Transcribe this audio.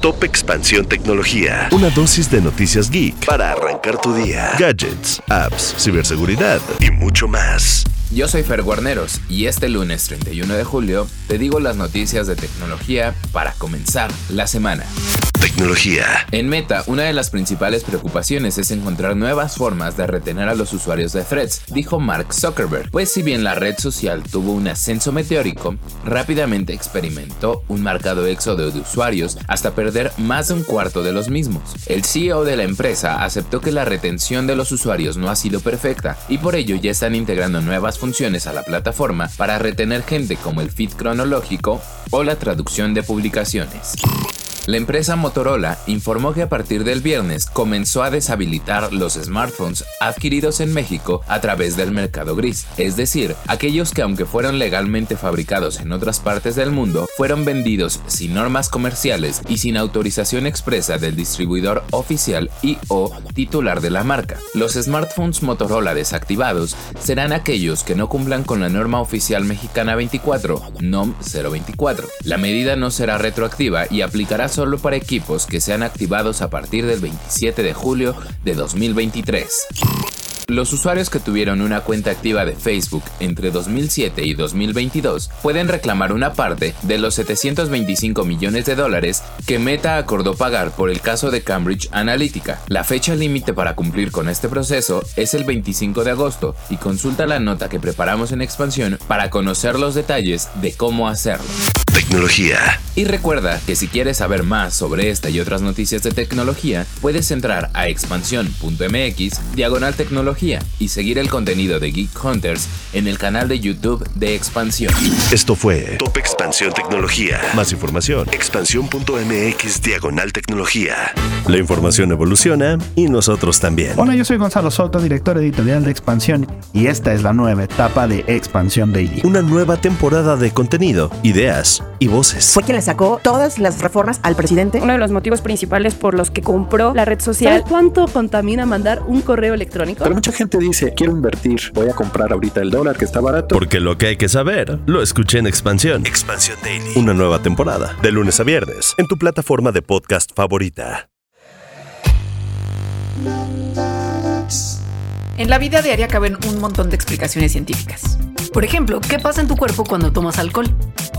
Top Expansión Tecnología. Una dosis de noticias geek para arrancar tu día. Gadgets, apps, ciberseguridad y mucho más. Yo soy Fer Guarneros y este lunes 31 de julio te digo las noticias de tecnología para comenzar la semana. Tecnología. En Meta, una de las principales preocupaciones es encontrar nuevas formas de retener a los usuarios de Threads, dijo Mark Zuckerberg, pues si bien la red social tuvo un ascenso meteórico, rápidamente experimentó un marcado éxodo de usuarios hasta perder más de un cuarto de los mismos. El CEO de la empresa aceptó que la retención de los usuarios no ha sido perfecta y por ello ya están integrando nuevas funciones a la plataforma para retener gente como el feed cronológico o la traducción de publicaciones. La empresa Motorola informó que a partir del viernes comenzó a deshabilitar los smartphones adquiridos en México a través del mercado gris, es decir, aquellos que aunque fueron legalmente fabricados en otras partes del mundo, fueron vendidos sin normas comerciales y sin autorización expresa del distribuidor oficial y o titular de la marca. Los smartphones Motorola desactivados serán aquellos que no cumplan con la norma oficial mexicana 24, NOM 024. La medida no será retroactiva y aplicará solo para equipos que sean activados a partir del 27 de julio de 2023. Los usuarios que tuvieron una cuenta activa de Facebook entre 2007 y 2022 pueden reclamar una parte de los 725 millones de dólares que Meta acordó pagar por el caso de Cambridge Analytica. La fecha límite para cumplir con este proceso es el 25 de agosto y consulta la nota que preparamos en expansión para conocer los detalles de cómo hacerlo. Tecnología. Y recuerda que si quieres saber más sobre esta y otras noticias de tecnología, puedes entrar a expansión.mx, diagonal tecnología, y seguir el contenido de Geek Hunters en el canal de YouTube de Expansión. Esto fue Top Expansión Tecnología. Más información, expansión.mx, diagonal tecnología. La información evoluciona y nosotros también. Hola, yo soy Gonzalo Soto, director editorial de Expansión, y esta es la nueva etapa de Expansión Daily. Una nueva temporada de contenido, ideas y voces. Fue quien le sacó todas las reformas al presidente. Uno de los motivos principales por los que compró la red social. ¿Sabes cuánto contamina mandar un correo electrónico? Pero mucha gente dice, quiero invertir, voy a comprar ahorita el dólar que está barato. Porque lo que hay que saber, lo escuché en Expansión. Expansión Daily. Una nueva temporada, de lunes a viernes, en tu plataforma de podcast favorita. En la vida diaria caben un montón de explicaciones científicas. Por ejemplo, ¿qué pasa en tu cuerpo cuando tomas alcohol?